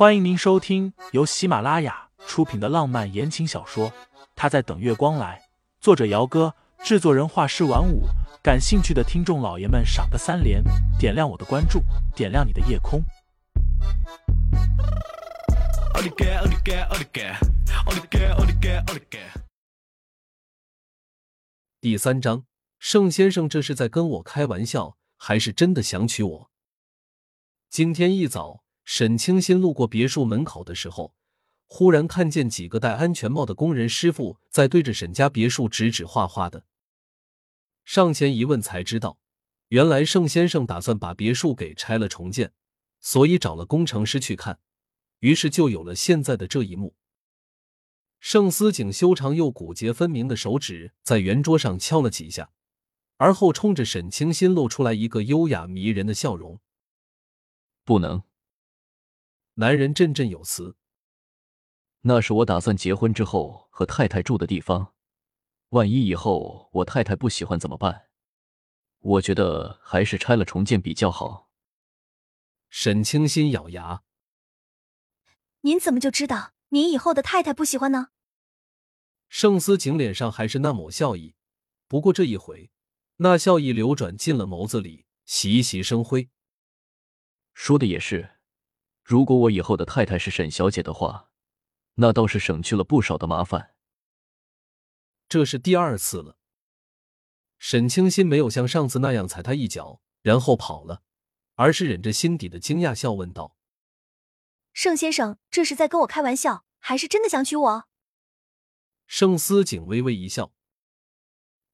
欢迎您收听由喜马拉雅出品的浪漫言情小说《他在等月光来》，作者：姚哥，制作人：画师晚舞。感兴趣的听众老爷们，赏个三连，点亮我的关注，点亮你的夜空。第三章，盛先生这是在跟我开玩笑，还是真的想娶我？今天一早，沈清新路过别墅门口的时候，忽然看见几个戴安全帽的工人师傅在对着沈家别墅指指画画的。上前一问才知道，原来盛先生打算把别墅给拆了重建，所以找了工程师去看，于是就有了现在的这一幕。盛思景修长又骨节分明的手指在圆桌上敲了几下，而后冲着沈清新露出来一个优雅迷人的笑容。不能，男人振振有词。那是我打算结婚之后和太太住的地方，万一以后我太太不喜欢怎么办？我觉得还是拆了重建比较好。沈清心咬牙：“您怎么就知道您以后的太太不喜欢呢？”盛思景脸上还是那抹笑意，不过这一回，那笑意流转进了眸子里，习习生辉。说的也是，如果我以后的太太是沈小姐的话，那倒是省去了不少的麻烦。这是第二次了。沈清心没有像上次那样踩他一脚，然后跑了，而是忍着心底的惊讶笑问道：“盛先生，这是在跟我开玩笑，还是真的想娶我？”盛思景微微一笑：“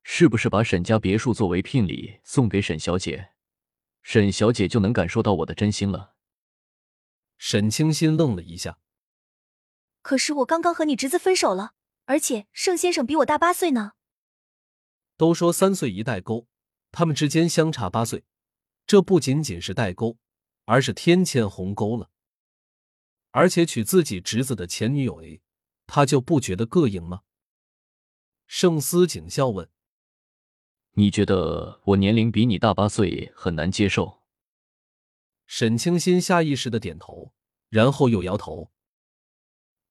是不是把沈家别墅作为聘礼送给沈小姐，沈小姐就能感受到我的真心了？”沈清心愣了一下：“可是我刚刚和你侄子分手了，而且盛先生比我大八岁呢。”都说三岁一代沟，他们之间相差八岁，这不仅仅是代沟，而是天堑鸿沟了。而且娶自己侄子的前女友 A，他就不觉得膈应吗？盛思景笑问：“你觉得我年龄比你大八岁很难接受？”沈清新下意识的点头，然后又摇头：“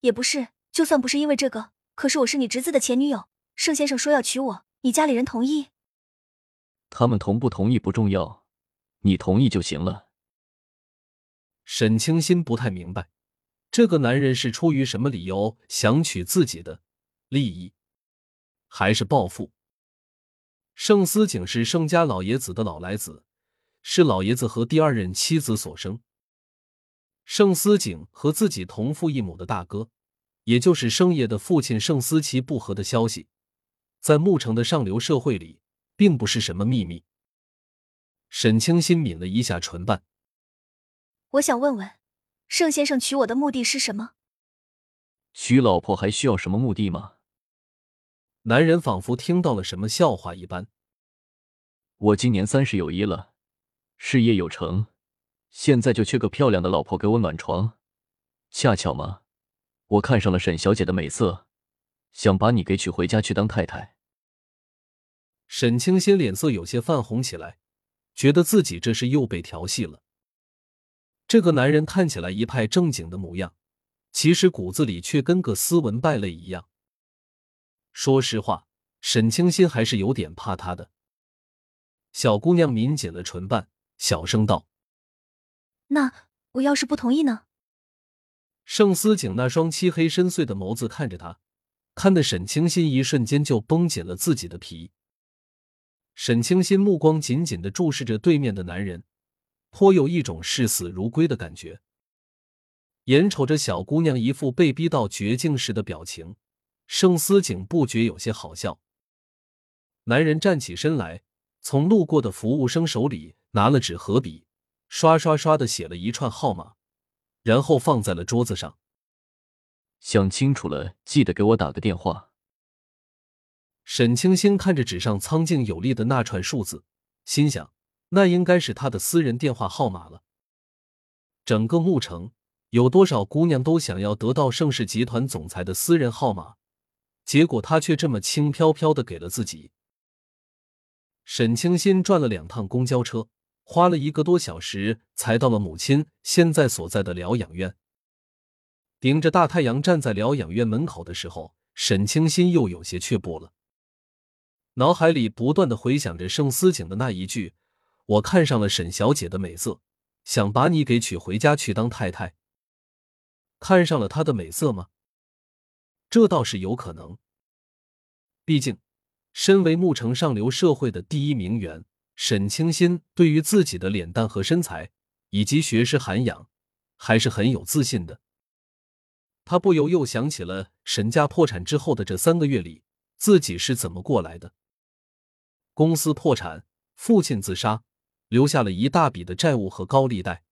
也不是，就算不是因为这个，可是我是你侄子的前女友，盛先生说要娶我，你家里人同意？他们同不同意不重要，你同意就行了。”沈清新不太明白，这个男人是出于什么理由想娶自己的利益？还是报复。盛思景是盛家老爷子的老来子，是老爷子和第二任妻子所生。盛思景和自己同父异母的大哥，也就是盛业的父亲盛思齐不和的消息，在牧城的上流社会里，并不是什么秘密。沈清新抿了一下唇瓣，我想问问，盛先生娶我的目的是什么？娶老婆还需要什么目的吗？男人仿佛听到了什么笑话一般。我今年三十有一了，事业有成，现在就缺个漂亮的老婆给我暖床。恰巧嘛，我看上了沈小姐的美色，想把你给娶回家去当太太。沈清心脸色有些泛红起来，觉得自己这是又被调戏了。这个男人看起来一派正经的模样，其实骨子里却跟个斯文败类一样。说实话，沈清新还是有点怕他的。小姑娘抿紧了唇瓣，小声道：“那我要是不同意呢？”盛思景那双漆黑深邃的眸子看着他，看得沈清新一瞬间就绷紧了自己的皮。沈清新目光紧紧的注视着对面的男人，颇有一种视死如归的感觉。眼瞅着小姑娘一副被逼到绝境时的表情。盛思景不觉有些好笑。男人站起身来，从路过的服务生手里拿了纸和笔，刷刷刷的写了一串号码，然后放在了桌子上。想清楚了，记得给我打个电话。沈清新看着纸上苍劲有力的那串数字，心想，那应该是他的私人电话号码了。整个牧城有多少姑娘都想要得到盛世集团总裁的私人号码？结果他却这么轻飘飘的给了自己。沈清新转了两趟公交车，花了一个多小时才到了母亲现在所在的疗养院。顶着大太阳站在疗养院门口的时候，沈清心又有些却步了。脑海里不断的回想着盛思景的那一句：“我看上了沈小姐的美色，想把你给娶回家去当太太。”看上了她的美色吗？这倒是有可能。毕竟，身为牧城上流社会的第一名媛，沈清心对于自己的脸蛋和身材以及学识涵养，还是很有自信的。他不由又想起了沈家破产之后的这三个月里，自己是怎么过来的。公司破产，父亲自杀，留下了一大笔的债务和高利贷。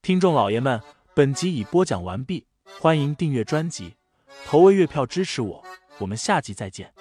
听众老爷们，本集已播讲完毕，欢迎订阅专辑，投喂月票支持我，我们下集再见。